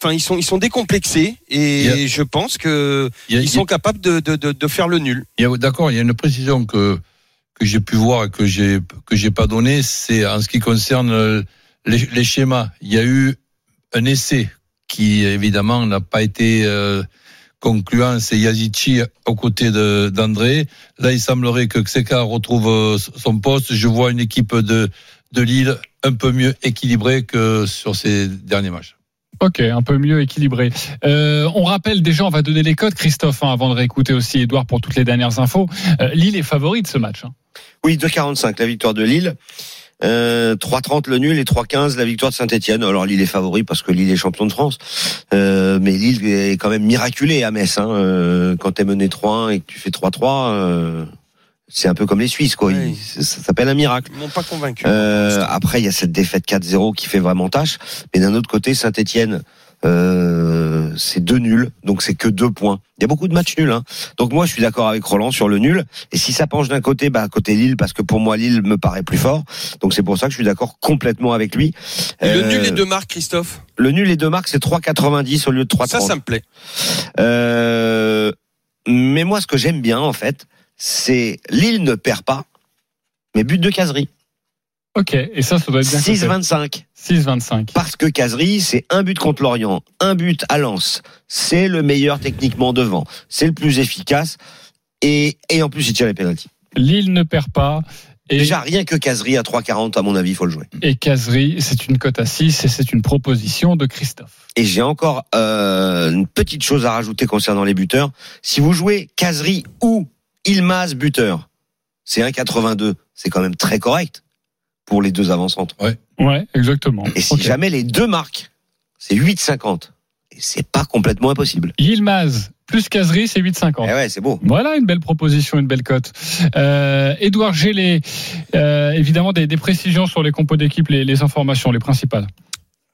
Enfin, ils sont ils sont décomplexés et a- je pense que a- ils sont capables de, de, de, de faire le nul. D'accord, il y a une précision que que j'ai pu voir et que j'ai que j'ai pas donnée, c'est en ce qui concerne euh, les, les schémas. Il y a eu un essai qui évidemment n'a pas été concluant, c'est Yazici aux côtés de d'André. Là, il semblerait que Xeka retrouve euh, son poste. Je vois une équipe de de Lille un peu mieux équilibrée que sur ces derniers matchs. Ok, un peu mieux équilibré. Euh, on rappelle déjà, on va donner les codes, Christophe, hein, avant de réécouter aussi Edouard pour toutes les dernières infos. Euh, Lille est favori de ce match. hein. Oui, 2,45 la victoire de Lille. Euh, 3,30 le nul et 3,15 la victoire de Saint-Etienne. Alors Lille est favori parce que Lille est champion de France. Euh, mais Lille est quand même miraculé à Metz. Hein. Euh, quand t'es mené 3-1 et que tu fais 3-3, euh, c'est un peu comme les Suisses. quoi. Oui. Il- ça s'appelle un miracle. Ils m'ont pas convaincu. Euh, après, il y a cette défaite 4-0 qui fait vraiment tâche. Mais d'un autre côté, Saint-Etienne, euh, c'est deux nuls, donc c'est que deux points. Il y a beaucoup de matchs nuls. Hein. Donc moi, je suis d'accord avec Roland sur le nul. Et si ça penche d'un côté, bah côté Lille, parce que pour moi, Lille me paraît plus fort. Donc c'est pour ça que je suis d'accord complètement avec lui. Et le Euh, nul et deux marques, Christophe? Le nul et deux marques, c'est 3,90 au lieu de 3,30. Ça, ça me plaît. Euh, mais moi, ce que j'aime bien, en fait, c'est Lille ne perd pas, mais but de caserie. Ok, et ça, ça doit être bien. coté. 6,25. 6-25. Parce que Casery, c'est un but contre Lorient, un but à Lens. C'est le meilleur techniquement devant. C'est le plus efficace. Et, et en plus, il tire les pénalties. Lille ne perd pas. Et, Déjà, rien que Casery à 3,40, à mon avis, il faut le jouer. et Casery, c'est une cote à 6 et c'est une proposition de Christophe. Et j'ai encore euh, une petite chose à rajouter concernant les buteurs. Si vous jouez Casery ou Ilmaz buteur, c'est 1,82. C'est quand même très correct pour les deux avant-centres. Ouais, exactement. Et si jamais les deux marquent, c'est 8,50. Et c'est pas complètement impossible. Yilmaz plus Casery, c'est 8,50. Eh ouais, c'est beau. Voilà une belle proposition, une belle cote. Euh, Édouard Gélé, euh, évidemment des, des précisions sur les compos d'équipe, les, les informations, les principales.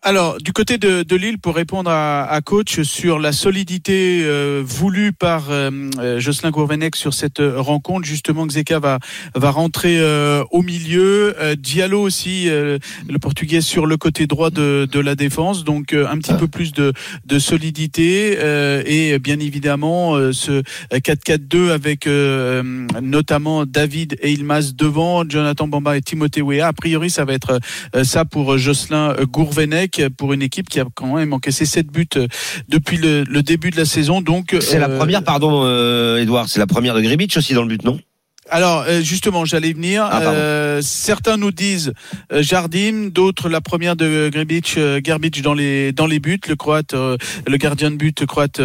Alors, du côté de, de Lille, pour répondre à, à coach sur la solidité euh, voulue par euh, euh, Jocelyn Gourvenec sur cette euh, rencontre, justement, Xeka va va rentrer euh, au milieu. Euh, Diallo aussi, euh, le Portugais sur le côté droit de, de la défense, donc euh, un petit peu plus de, de solidité euh, et bien évidemment euh, ce 4-4-2 avec euh, notamment David et Ilmaz devant, Jonathan Bamba et Timothée Weah. A priori, ça va être euh, ça pour Jocelyn Gourvenec pour une équipe qui a quand même encaissé 7 buts euh, depuis le, le début de la saison. Donc C'est la euh, première, pardon, euh, Edouard, c'est la première de Gribic aussi dans le but, non? Alors euh, justement, j'allais venir. Ah. Euh, certains nous disent euh, Jardim, d'autres la première de Gribic, euh, Gerbic dans les dans les buts. Le croate, le gardien de but croate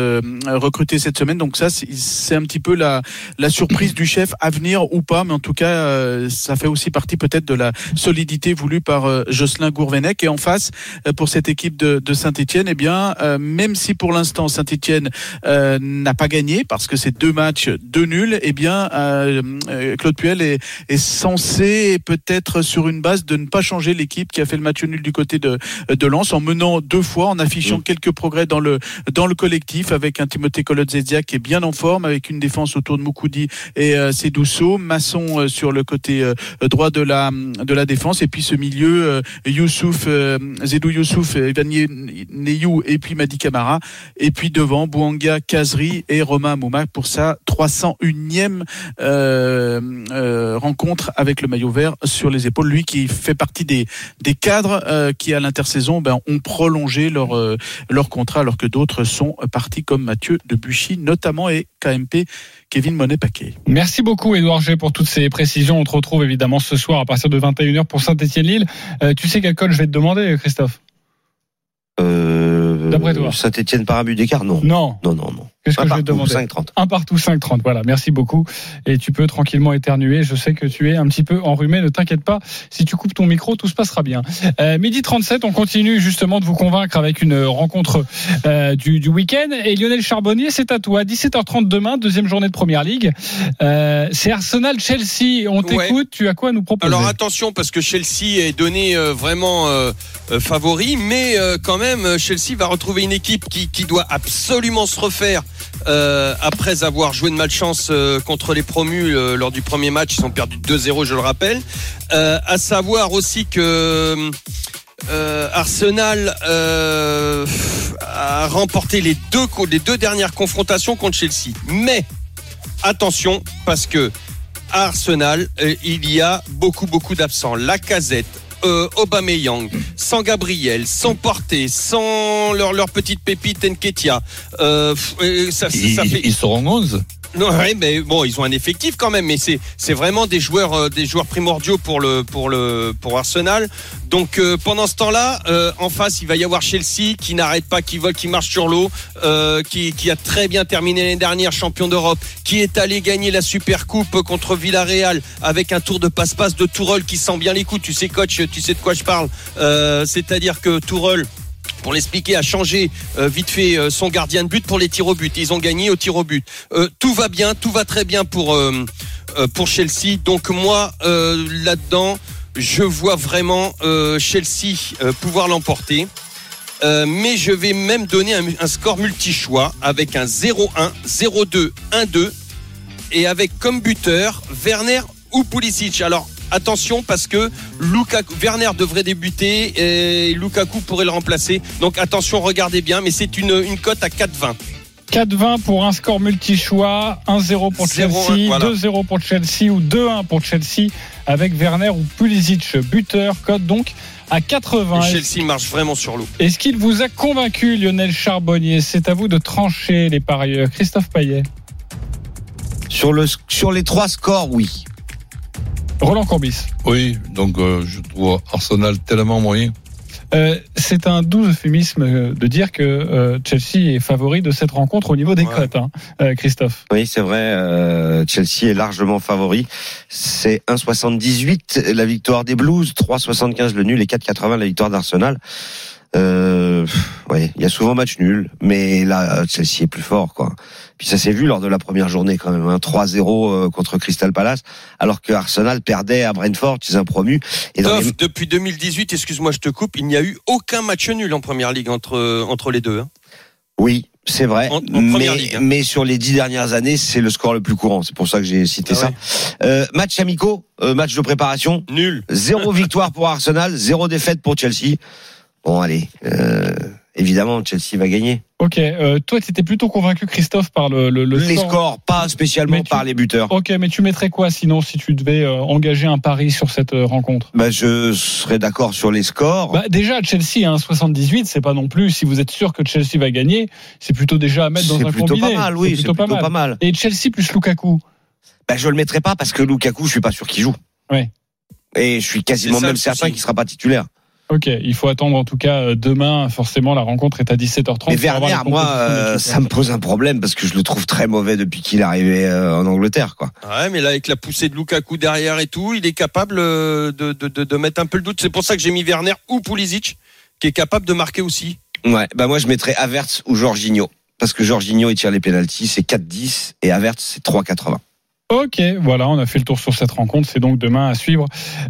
recruté cette semaine. Donc ça, c'est un petit peu la la surprise du chef à venir ou pas, mais en tout cas, ça fait aussi partie peut-être de la solidité voulue par Jocelyn Gourvenec. Et en face, pour cette équipe de, de Saint-Etienne, eh bien, même si pour l'instant Saint-Etienne euh, n'a pas gagné parce que c'est deux matchs, deux nuls, eh bien, euh, Claude Puel est, est censé peut-être sur une base de ne pas changer l'équipe qui a fait le match nul du côté de, de Lens en menant deux fois, en affichant quelques progrès dans le dans le collectif avec un Timothée Kolodziejczak qui est bien en forme, avec une défense autour de Moukoudi et euh, Sedousso, Masson euh, sur le côté euh, droit de la de la défense et puis ce milieu euh, Youssouf euh, Zedou Youssouf, Evan Neyou et puis Madi Camara. Et puis devant Bouanga, Kazri et Romain Mouma pour sa 301e euh, euh, rencontre avec le maillot vert sur les épaules. Lui qui fait partie des, des cadres euh, qui à l'intersaison ben, ont prolongé leur, euh, leur contrat alors que d'autres sont partis comme Mathieu Debuchy notamment et KMP Kevin Monet-Paquet. Merci beaucoup Édouard G pour toutes ces précisions. On te retrouve évidemment ce soir à partir de 21h pour Saint-Etienne-Lille. Euh, tu sais quel code je vais te demander, Christophe? Euh, D'après toi. Saint-Etienne par un but d'écart Non. Non. Non, non, non. Qu'est-ce que Un je vais te partout, demander 5-30. Un partout 5-30. Voilà, merci beaucoup. Et tu peux tranquillement éternuer. Je sais que tu es un petit peu enrhumé. Ne t'inquiète pas. Si tu coupes ton micro, tout se passera bien. Euh, midi 37, on continue justement de vous convaincre avec une rencontre euh, du, du week-end. Et Lionel Charbonnier, c'est à toi. 17h30 demain, deuxième journée de Première Ligue. Euh, c'est Arsenal-Chelsea. On Ouais. t'écoute. Tu as quoi à nous proposer Alors attention parce que Chelsea est donné euh, vraiment euh, euh, favori, mais euh, quand même Chelsea va retrouver une équipe qui, qui doit absolument se refaire euh, après avoir joué de malchance euh, contre les promus euh, lors du premier match. Ils ont perdu 2-0, je le rappelle. À savoir aussi que Arsenal a remporté les deux, deux dernières confrontations contre Chelsea. Mais attention parce que Arsenal, il y a beaucoup, beaucoup d'absents. La casette, euh, Aubameyang, sans Gabriel, sans Porté, sans leur, leur petite pépite Nketia. Euh, euh, ça, Ils, ça fait... ils seront 11. Non, [LAUGHS] mais bon, ils ont un effectif quand même, mais c'est c'est vraiment des joueurs euh, des joueurs primordiaux pour le pour le pour Arsenal. Donc euh, pendant ce temps-là, euh, en face, il va y avoir Chelsea qui n'arrête pas, qui vole, qui marche sur l'eau, euh, qui qui a très bien terminé l'année dernière champion d'Europe, qui est allé gagner la Super Coupe contre Villarreal avec un tour de passe-passe de Tourelle qui sent bien les coups. Tu sais, coach, tu sais de quoi je parle. Euh, C'est-à-dire que Tourelle pour l'expliquer, a changé euh, vite fait euh, son gardien de but pour les tirs au but. Ils ont gagné au tir au but. Euh, tout va bien, tout va très bien pour pour Chelsea. Donc moi là-dedans, je vois vraiment Chelsea pouvoir l'emporter. Mais je vais même donner un, un score multi-choix avec un 0-1, 0-2, 1-2 et avec comme buteur Werner ou Pulisic. Alors attention parce que Lukaku, Werner devrait débuter et Lukaku pourrait le remplacer. Donc attention, regardez bien, mais c'est une, une cote à 4-20. 4-20 pour un score multi-choix, 1-0 pour 0-1, Chelsea, voilà. 2-0 pour Chelsea ou 2-1 pour Chelsea avec Werner ou Pulisic buteur, cote donc à 80. Et Chelsea marche vraiment sur l'eau. Est-ce qu'il vous a convaincu Lionel Charbonnier? C'est à vous de trancher les parieurs. Christophe Payet, Sur, le, sur les trois scores, oui. Roland Courbis. Oui, donc euh, je trouve Arsenal tellement moyen. Euh, c'est un doux euphémisme euh, de dire que euh, Chelsea est favori de cette rencontre au niveau des Ouais. cotes, hein, euh, Christophe. Oui, c'est vrai. euh, Chelsea est largement favori. C'est 1,78 la victoire des Blues, 3,75 le nul et 4,80 la victoire d'Arsenal. Euh, ouais, il y a souvent match nul, mais là Chelsea est plus fort, quoi. Puis ça s'est vu lors de la première journée quand même, hein, 3-0 euh, contre Crystal Palace, alors que Arsenal perdait à Brentford chez un promu. Et les- depuis 2018, excuse-moi, je te coupe, il n'y a eu aucun match nul en première ligue entre, entre les deux. hein. Oui, c'est vrai. En- en mais, ligue, hein. mais sur les dix dernières années, c'est le score le plus courant. C'est pour ça que j'ai cité Ah ça. ouais. Euh, match amicaux, euh, match de préparation. Nul. Zéro [LAUGHS] victoire pour Arsenal, zéro défaite pour Chelsea. Bon, allez. Euh, évidemment, Chelsea va gagner. Ok, euh, toi tu étais plutôt convaincu Christophe par le, le, le les score. scores, pas spécialement tu- par les buteurs. Ok, mais tu mettrais quoi sinon si tu devais euh, engager un pari sur cette euh, rencontre? Bah, je serais d'accord sur les scores. bah, Déjà, Chelsea, hein, 78, c'est pas non plus, si vous êtes sûr que Chelsea va gagner, c'est plutôt déjà à mettre dans c'est un plutôt combiné. pas mal, oui, c'est plutôt, pas, mal. Et Chelsea plus Lukaku? Bah, je le mettrai pas parce que Lukaku, je suis pas sûr qu'il joue. Ouais. Et je suis quasiment C'est ça, même certain qu'il sera pas titulaire. Ok, il faut attendre en tout cas euh, demain. Forcément, la rencontre est à 17h30. Mais Werner, moi, euh, ça me pose un problème parce que je le trouve très mauvais depuis qu'il est arrivé euh, en Angleterre, quoi. Ouais, mais là, avec la poussée de Lukaku derrière et tout, il est capable de, de, de, de mettre un peu le doute. C'est pour ça que j'ai mis Werner ou Pulisic, qui est capable de marquer aussi. Ouais, bah moi je mettrais Avertz ou Jorginho parce que Jorginho il tire les pénalties, c'est 4-10 et Avertz c'est 3-80. Ok, voilà, on a fait le tour sur cette rencontre. C'est donc demain à suivre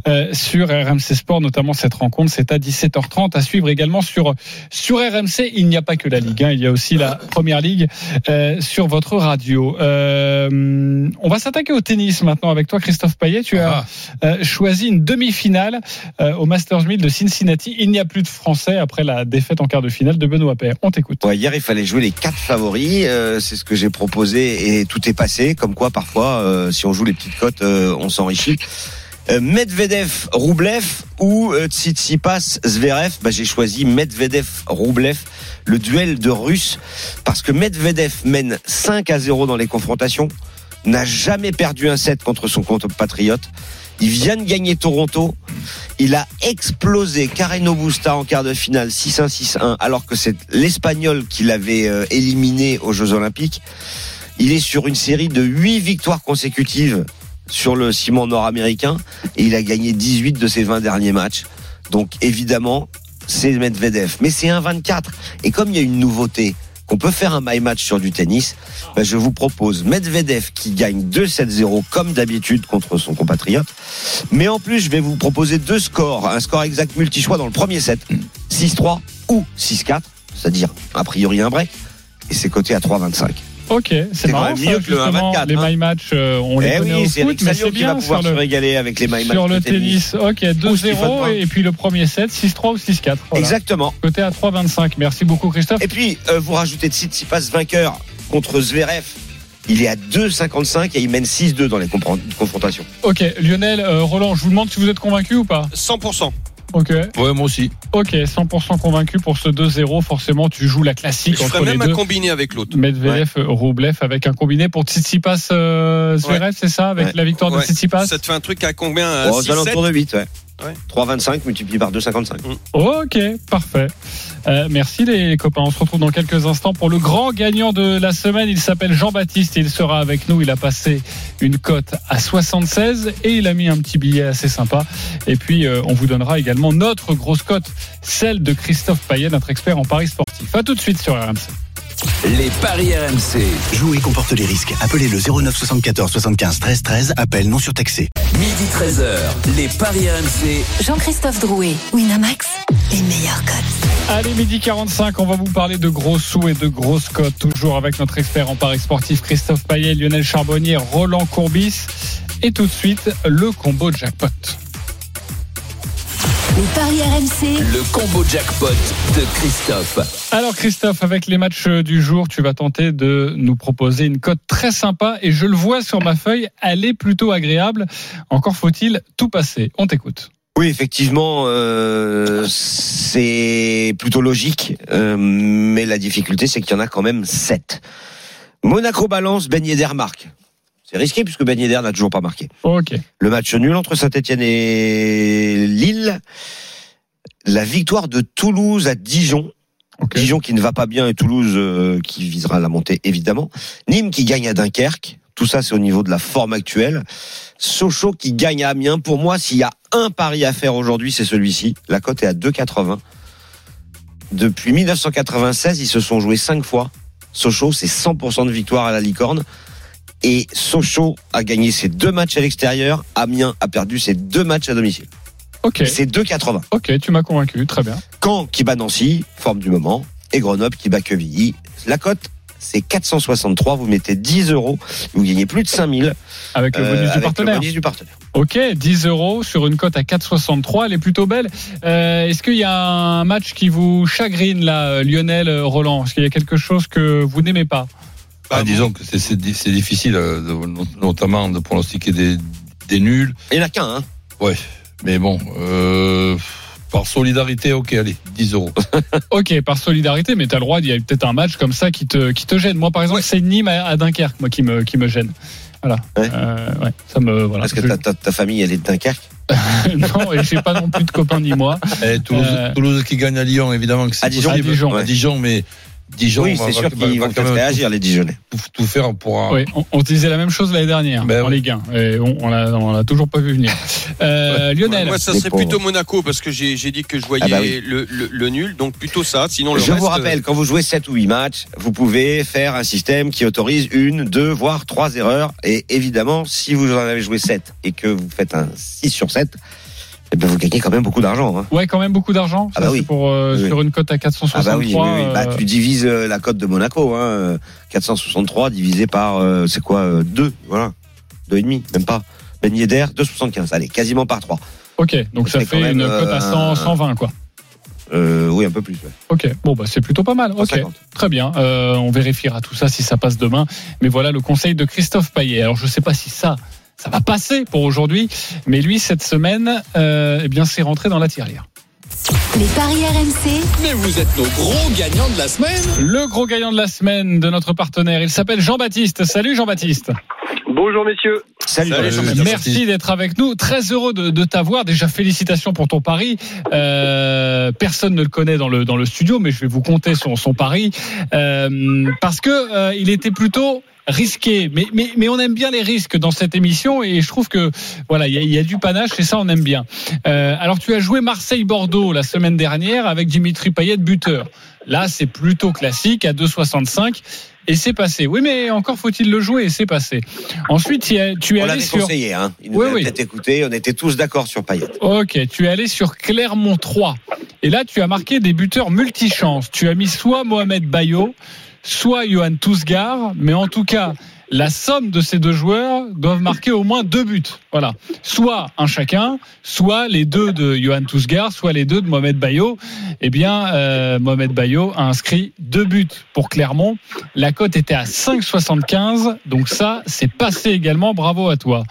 euh, sur RMC Sport, notamment cette rencontre. C'est à 17h30 à suivre également sur sur RMC. Il n'y a pas que la Ligue 1, il y a aussi la Première Ligue euh, sur votre radio. Euh, on va s'attaquer au tennis maintenant avec toi, Christophe Payet. Tu as euh, choisi une demi-finale euh, au Masters 1000 de Cincinnati. Il n'y a plus de Français après la défaite en quart de finale de Benoît Paire. On t'écoute. Ouais, hier il fallait jouer les quatre favoris, euh, c'est ce que j'ai proposé et tout est passé. Comme quoi parfois euh, si on joue les petites cotes, euh, on s'enrichit. Euh, Medvedev, Roublev ou Tsitsipas, Zverev, bah, j'ai choisi Medvedev, Roublev, le duel de Russes, parce que Medvedev mène 5 à 0 dans les confrontations, n'a jamais perdu un set contre son compatriote. Il vient de gagner Toronto. Il a explosé Carreno Busta en quart de finale 6-1, 6-1, alors que c'est l'Espagnol qui l'avait éliminé aux Jeux Olympiques. Il est sur une série de 8 victoires consécutives sur le ciment nord-américain et il a gagné 18 de ses 20 derniers matchs. Donc évidemment, c'est Medvedev. Mais c'est un 24. Et comme il y a une nouveauté, qu'on peut faire un my match sur du tennis, ben, je vous propose Medvedev qui gagne 2-7-0 comme d'habitude contre son compatriote. Mais en plus, je vais vous proposer deux scores, un score exact multi-choix dans le premier set, 6-3 ou 6-4, c'est-à-dire a priori un break, et c'est coté à 3-25. Ok, c'est marrant. même ça, mieux que le justement, 1,24, Les hein. my match, euh, on les connaît oui, au c'est foot, Eric mais Salio c'est qui va bien pouvoir sur se le, régaler avec les my match sur le tennis. Ok, Ou Stéphane 2-0 Brun. et puis le premier set, 6-3 ou 6-4. Voilà. Exactement. Côté à 3-25. Merci beaucoup Christophe. Et puis, euh, vous rajoutez Tsitsipas vainqueur contre Zverev. Il est à 2,55 et il mène 6-2 dans les confrontations. Ok, Lionel, euh, Roland, je vous demande si vous êtes convaincu ou pas? 100%. Ok. Ouais, moi aussi. Ok, 100% convaincu pour ce 2-0. Forcément, tu joues la classique Je entre ferais les même deux. un combiné avec l'autre. Medvedev, Roublev avec un combiné pour Tsitsipas euh, Zverev, c'est ça, avec Ouais. la victoire de Ouais. Tsitsipas. Ça te fait un truc à combien à aux 6, alentours de 8, ouais. Ouais. 3,25 multiplié par 2,55. Ok, parfait. Euh, merci les copains. On se retrouve dans quelques instants pour le grand gagnant de la semaine. Il s'appelle Jean-Baptiste et il sera avec nous. Il a passé une cote à 76 et il a mis un petit billet assez sympa. Et puis, euh, on vous donnera également notre grosse cote, celle de Christophe Payet, notre expert en paris sportif. À tout de suite sur RMC. Les paris RMC. Jouer comporte les risques. Appelez le 09 74 75 13 13. Appel non surtaxé. Midi 13h. Les paris RMC. Jean-Christophe Drouet, Winamax, les meilleurs codes. Allez, midi 45, on va vous parler de gros sous et de grosses cotes, toujours avec notre expert en paris sportif Christophe Payet, Lionel Charbonnier, Roland Courbis. Et tout de suite, le combo jackpot. Les paris RMC, Le combo jackpot de Christophe. Alors Christophe, avec les matchs du jour, tu vas tenter de nous proposer une cote très sympa et je le vois sur ma feuille, elle est plutôt agréable. Encore faut-il tout passer. On t'écoute. Oui, effectivement, euh, c'est plutôt logique, euh, mais la difficulté, c'est qu'il y en a quand même 7. Monaco balance, Ben Yedder marque. C'est risqué puisque Ben Yedder n'a toujours pas marqué. Ok. Le match nul entre Saint-Etienne et Lille. La victoire de Toulouse à Dijon. Dijon qui ne va pas bien et Toulouse euh, qui visera la montée évidemment. Nîmes qui gagne à Dunkerque. Tout ça c'est au niveau de la forme actuelle. Sochaux qui gagne à Amiens. Pour moi, s'il y a un pari à faire aujourd'hui, c'est celui-ci. La cote est à 2,80. Depuis 1996, ils se sont joués cinq fois. Sochaux, c'est 100% de victoire à la licorne. Et Sochaux a gagné ses deux matchs à l'extérieur. Amiens a perdu ses deux matchs à domicile. Ok. C'est 2,80. Ok, tu m'as convaincu. Très bien. Caen qui bat Nancy, forme du moment, et Grenoble qui bat Quevilly. La cote, c'est 463. Vous mettez 10 euros, vous gagnez plus de 5000 Avec le bonus euh, du avec partenaire. Le bonus du partenaire. Ok, 10 euros sur une cote à 4,63. Elle est plutôt belle. Euh, Est-ce qu'il y a un match qui vous chagrine là, Lionel euh, Roland? Est-ce qu'il y a quelque chose que vous n'aimez pas? Ah, disons que c'est- c'est di- c'est difficile, euh, de- notamment de pronostiquer des, des nuls. Il n'y en a qu'un, hein. Ouais, mais bon, euh, par solidarité, ok, allez, 10 euros. [LAUGHS] Ok, par solidarité, mais tu as le droit, il y a peut-être un match comme ça qui te, qui te gêne. Moi, par exemple, c'est Nîmes à, à Dunkerque moi, qui, me, qui me gêne. Voilà. Ouais. Euh, ouais, ça me, voilà. Parce que Je- ta, ta, ta famille, elle est de Dunkerque? [LAUGHS] non, et j'ai pas non plus de copains ni moi. Eh, Toulouse, Euh, Toulouse qui gagne à Lyon, évidemment que c'est À Dijon. possible. À Dijon, À ouais. Dijon, mais Dijon oui, c'est sûr va- qu'ils vont quand peut-être réagir, les Dijonnais. tout, tout faire pour. un- Oui, on, on disait la même chose l'année dernière Ben en ouais. Ligue 1. Et on, on l'a, on l'a toujours pas vu venir. Euh, Lionel, Moi, ça serait plutôt Monaco parce que j'ai j'ai dit que je voyais Ah bah oui. le, le- le nul, donc plutôt ça. Sinon, le Je reste, vous rappelle, quand vous jouez 7 ou 8 matchs, vous pouvez faire un système qui autorise une, deux, voire trois erreurs. Et évidemment, si vous en avez joué 7 et que vous faites un 6 sur 7, eh ben vous gagnez quand même beaucoup d'argent. Hein. ouais, quand même beaucoup d'argent. Ah bah oui. pour euh, Oui, sur une cote à Ah 463. bah oui, oui, oui. Bah, euh, tu divises euh, la cote de Monaco, hein, euh, 463 divisé par, euh, c'est quoi, euh, 2, voilà, 2,5, même pas. Ben Yedder, 2,75, allez, quasiment par 3. Ok, donc Ça ça fait une cote à 100, euh, 120 quoi. Euh, oui, un peu plus. Ouais. Ok, bon bah c'est plutôt pas mal. Ok, 150. très bien. Euh, on vérifiera tout ça si ça passe demain. Mais voilà le conseil de Christophe Payet. Alors je sais pas si ça ça va passer pour aujourd'hui, mais lui cette semaine, euh, eh bien c'est rentré dans la tirelire. les paris RMC, Mais vous êtes nos gros gagnants de la semaine. Le gros gagnant de la semaine de notre partenaire, il s'appelle Jean-Baptiste. Salut Jean-Baptiste. Bonjour messieurs. Salut, Salut, Jean-Baptiste. Jean-Baptiste. Merci d'être avec nous. Très heureux de, de t'avoir. Déjà, félicitations pour ton pari. Euh, personne ne le connaît dans le, dans le studio, mais je vais vous compter son, son pari. Euh, parce que euh, il était plutôt risqué. Mais, mais, mais on aime bien les risques dans cette émission et je trouve que voilà, il y y a du panache et ça, on aime bien. Euh, alors, tu as joué Marseille-Bordeaux la semaine dernière avec Dimitri Payet buteur. Là, c'est plutôt classique à 2,65 et c'est passé. Oui, mais encore faut-il le jouer et c'est passé. Ensuite, tu es- tu es On allé sur. conseillé, hein. Il nous Oui, oui. peut-être écouté, on était tous d'accord sur Payet. Ok, tu es allé sur Clermont 3. Et là, tu as marqué des buteurs multichances. Tu as mis soit Mohamed Bayo, soit Johan Tousgar, mais en tout cas, la somme de ces deux joueurs doivent marquer au moins deux buts. Voilà. Soit un chacun, soit les deux de Johan Tousgar, soit les deux de Mohamed Bayo. Eh bien, euh, Mohamed Bayo a inscrit deux buts pour Clermont. La cote était à 5,75. Donc ça, c'est passé également. Bravo à toi.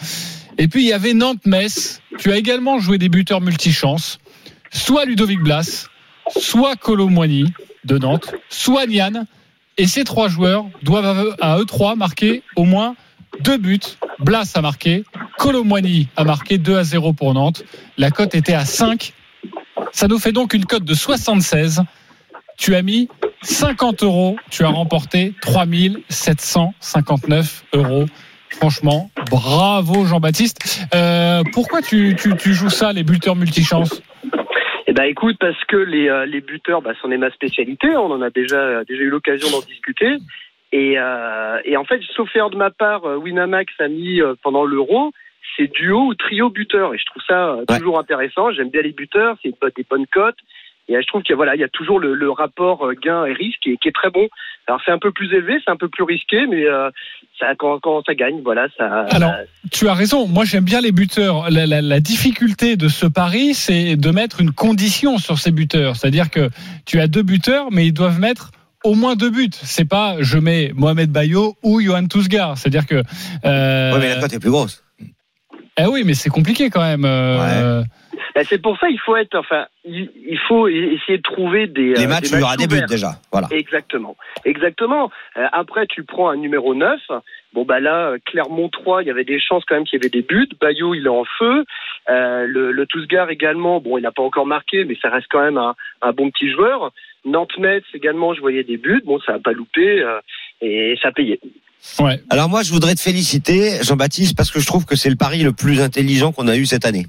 Et puis, il y avait Nantes-Metz. Tu as également joué des buteurs multichances. soit Ludovic Blas, soit Colomboigny de Nantes, soit Nian. Et ces trois joueurs doivent à eux trois marquer au moins deux buts. Blas a marqué, Colomboigny a marqué 2 à 0 pour Nantes. La cote était à 5. Ça nous fait donc une cote de 76. Tu as mis 50 euros. Tu as remporté 3759 euros. Franchement, bravo Jean-Baptiste. Euh, pourquoi tu, joues ça, les buteurs multichance? Ben écoute, parce que les, euh, les buteurs, bah, c'en est ma spécialité. On en a déjà déjà eu l'occasion d'en discuter. Et, euh, et en fait, sauf erreur de ma part, euh, Winamax a mis euh, pendant l'Euro, c'est duo ou trio buteur. Et je trouve ça euh, toujours intéressant. J'aime bien les buteurs, c'est des bonnes cotes. Et euh, je trouve qu'il y a, voilà, il y a toujours le, le rapport euh, gain et risque qui est, qui est très bon. Alors c'est un peu plus élevé, c'est un peu plus risqué, mais euh, ça, quand, quand ça gagne, voilà, ça. Alors, tu as raison. Moi, j'aime bien les buteurs. La, la- la difficulté de ce pari, c'est de mettre une condition sur ces buteurs. C'est-à-dire que tu as deux buteurs, mais ils doivent mettre au moins deux buts. C'est pas je mets Mohamed Bayo ou Johan Tousgar. C'est-à dire que. Euh... Ouais, mais la cote est plus grosse. Eh oui, mais c'est compliqué quand même. euh, Ben, c'est pour ça il faut être, enfin, il, faut essayer de trouver des. Les euh, matchs, des il y aura des buts déjà. Voilà. Exactement, exactement. Euh, après, tu prends un numéro 9. Bon bah là, Clermont 3, il y avait des chances quand même qu'il y avait des buts. Bayo, il est en feu. Euh, le, le Tousgar également. Bon, il n'a pas encore marqué, mais ça reste quand même un, un bon petit joueur. Nantes-Metz également, je voyais des buts. Bon, ça n'a pas loupé euh, et ça a payé. Ouais. Alors moi, je voudrais te féliciter, Jean-Baptiste, parce que je trouve que c'est le pari le plus intelligent qu'on a eu cette année.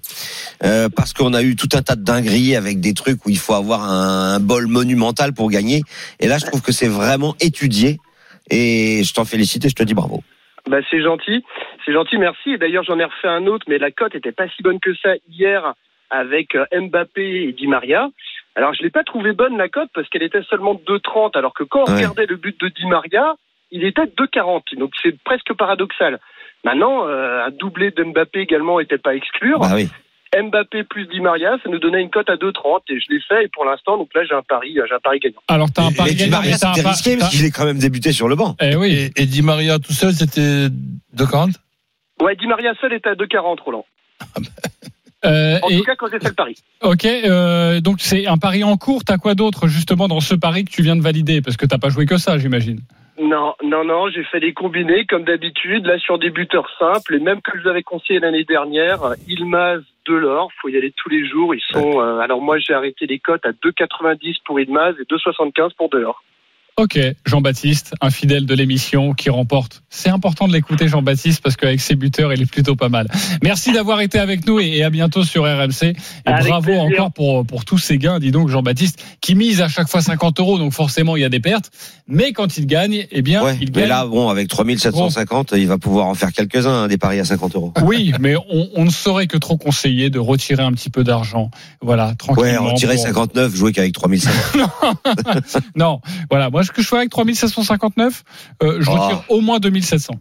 Euh, parce qu'on a eu tout un tas de dingueries avec des trucs où il faut avoir un, un bol monumental pour gagner. Et là, je trouve que c'est vraiment étudié. Et je t'en félicite et je te dis bravo. Bah c'est gentil, c'est gentil, merci. Et d'ailleurs, j'en ai refait un autre, mais la cote était pas si bonne que ça hier avec euh, Mbappé et Di Maria. Alors, je l'ai pas trouvé bonne la cote parce qu'elle était seulement de 2,30, alors que quand on Ouais. regardait le but de Di Maria, il était de 2,40. Donc, c'est presque paradoxal. Maintenant, euh, un doublé de Mbappé également était pas à exclure. Bah oui. Mbappé plus Di Maria, ça nous donnait une cote à 2,30 et je l'ai fait. Et pour l'instant, donc là, j'ai un pari, j'ai un pari gagnant. Alors, t'as un pari Et Di gagnant, Maria, mais t'as un c'était risqué parce qu'il est quand même débuté sur le banc. Eh oui. Et, et Di Maria tout seul, c'était 2,40 Ouais, Di Maria seul était à 2,40, Roland. [LAUGHS] Euh, En et- tout cas, quand j'ai fait le pari. Ok, euh, donc c'est un pari en cours. T'as quoi d'autre justement dans ce pari que tu viens de valider? Parce que t'as pas joué que ça, j'imagine. Non, non, non, j'ai fait des combinés comme d'habitude, là sur des buteurs simples, et même que je vous avais conseillé l'année dernière, euh, Ilmaz, Delors, faut y aller tous les jours, ils sont, euh, alors moi j'ai arrêté les cotes à 2,90 pour Ilmaz et 2,75 pour Delors. Ok, Jean-Baptiste, un fidèle de l'émission qui remporte. C'est important de l'écouter, Jean-Baptiste, parce qu'avec ses buteurs, il est plutôt pas mal. Merci d'avoir été avec nous et à bientôt sur RMC. Et Avec bravo plaisir. encore pour, pour tous ces gains, dis donc, Jean-Baptiste, qui mise à chaque fois 50 euros, donc forcément il y a des pertes. Mais quand il gagne, eh bien, Ouais, il mais gagne. là, bon, avec 3750, il va pouvoir en faire quelques-uns, hein, des paris à 50 euros. Oui, mais on, on ne saurait que trop conseiller de retirer un petit peu d'argent. Voilà, Ouais, tranquillement. retirer pour- 59, jouer qu'avec 3500. [LAUGHS] non, voilà, moi ce que je fais avec 3759, euh, je Oh. retire au moins 2700.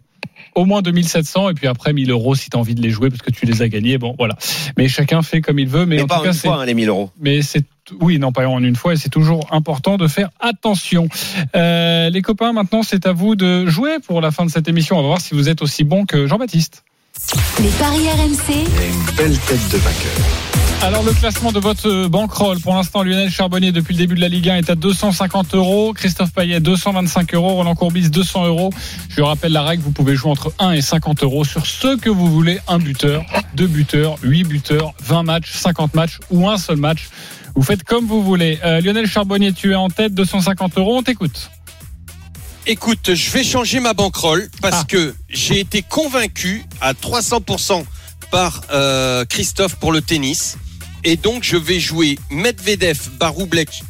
Au moins 2700 et puis après 1000 euros si tu as envie de les jouer parce que tu les as gagnés. Bon, voilà. Mais chacun fait comme il veut. Mais, Mais en pas tout cas, une fois, hein, les 1000 euros. Mais c'est oui, non pas en une fois et c'est toujours important de faire attention. Euh, les copains, maintenant c'est à vous de jouer pour la fin de cette émission. On va voir si vous êtes aussi bon que Jean-Baptiste. Les paris RMC, Une belle tête de vainqueur. Alors le classement de votre bankroll, pour l'instant Lionel Charbonnier depuis le début de la Ligue 1 est à 250 euros, Christophe Payet 225 euros, Roland Courbis 200 euros. Je rappelle la règle, vous pouvez jouer entre 1 et 50 euros sur ce que vous voulez, un buteur, deux buteurs, huit buteurs, 20 matchs, 50 matchs ou un seul match. Vous faites comme vous voulez. Euh, Lionel Charbonnier, tu es en tête, 250 euros, on t'écoute. Écoute, je vais changer ma banquerolle parce Ah. que j'ai été convaincu à 300% par euh, Christophe pour le tennis. Et donc, je vais jouer Medvedev Baroublek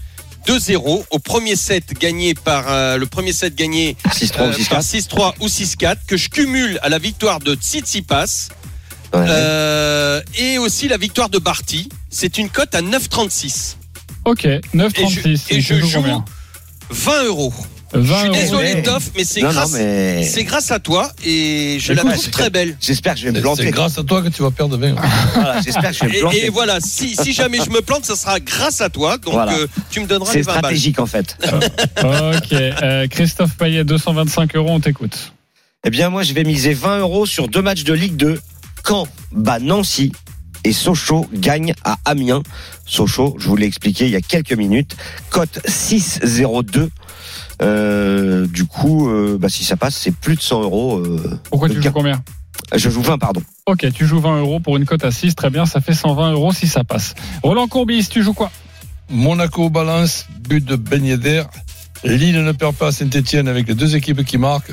2-0 au premier set gagné par euh, le premier set gagné 6-3 euh, ou 6-4. par 6-3 ou 6-4 que je cumule à la victoire de Tsitsipas Ouais. euh, et aussi la victoire de Barty. C'est une cote à 9,36. Ok, 9,36. Et je joue bien. 20 euros. 20 Je suis désolé. Toff, mais c'est grâce, mais c'est grâce à toi et je la trouve c'est très belle. j'espère que je vais me C'est planter. grâce à toi que tu vas perdre 20. [LAUGHS] Voilà, j'espère que je vais me planter. et voilà, si, si jamais je me plante, ça sera grâce à toi. Donc Voilà. euh, tu me donneras C'est les 20 balles. stratégique en fait. [LAUGHS] Ok, euh, Christophe Payet 225 euros, on t'écoute. Eh bien, moi, je vais miser 20 euros sur deux matchs de Ligue 2. Caen bat Nancy et Sochaux gagne à Amiens. Sochaux, je vous l'ai expliqué il y a quelques minutes, cote 6,02. Euh, du coup, euh, bah, si ça passe, c'est plus de 100 euros. euh, Pourquoi tu joues combien? Je joue 20, pardon. Ok, tu joues 20 euros pour une cote à 6, très bien, ça fait 120 euros si ça passe. Roland Courbis, tu joues quoi? Monaco balance, but de Ben Yedder. Lille ne perd pas à Saint-Etienne avec les deux équipes qui marquent.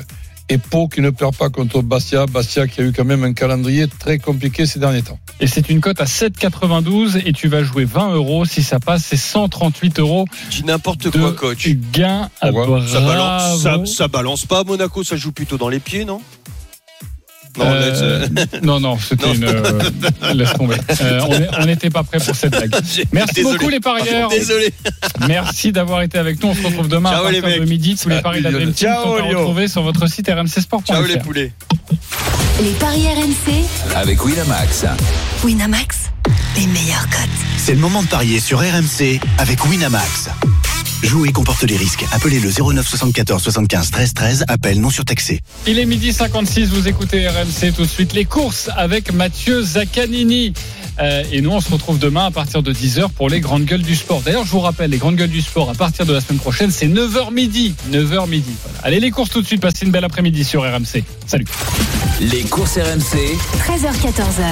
Et Pau qui ne perd pas contre Bastia. Bastia qui a eu quand même un calendrier très compliqué ces derniers temps. Et c'est une cote à 7,92 et tu vas jouer 20 euros. Si ça passe, c'est 138 euros Tu dis n'importe quoi, coach. gain. Ah, Pourquoi Ça balance, ça, bravo. ça balance pas Monaco, ça joue plutôt dans les pieds, non? Non, Euh, non, non, c'était une. euh, laisse tomber. Euh, on n'était pas prêt pour cette blague. [LAUGHS] Merci désolé. beaucoup les parieurs. Désolé. Merci d'avoir été avec nous. On se retrouve demain Ciao, à les partir de midi. Tous les paris de la Dream Team Ciao, sont à retrouver sur votre site rmcsport.fr. Ciao les poulets. Les paris RMC, Avec Winamax. Winamax, les meilleurs cotes. C'est le moment de parier sur RMC avec Winamax. Jouer comporte les risques. Appelez le 09 74 75 13 13. Appel non surtaxé. Il est midi 56, vous écoutez RMC tout de suite. Les courses avec Mathieu Zaccanini. Euh, et nous, on se retrouve demain à partir de 10h pour les grandes gueules du sport. D'ailleurs, je vous rappelle, les grandes gueules du sport, à partir de la semaine prochaine, c'est 9h midi. 9h midi. Voilà. Allez, les courses tout de suite. Passez une belle après-midi sur RMC. Salut. Les courses RMC. 13h14h.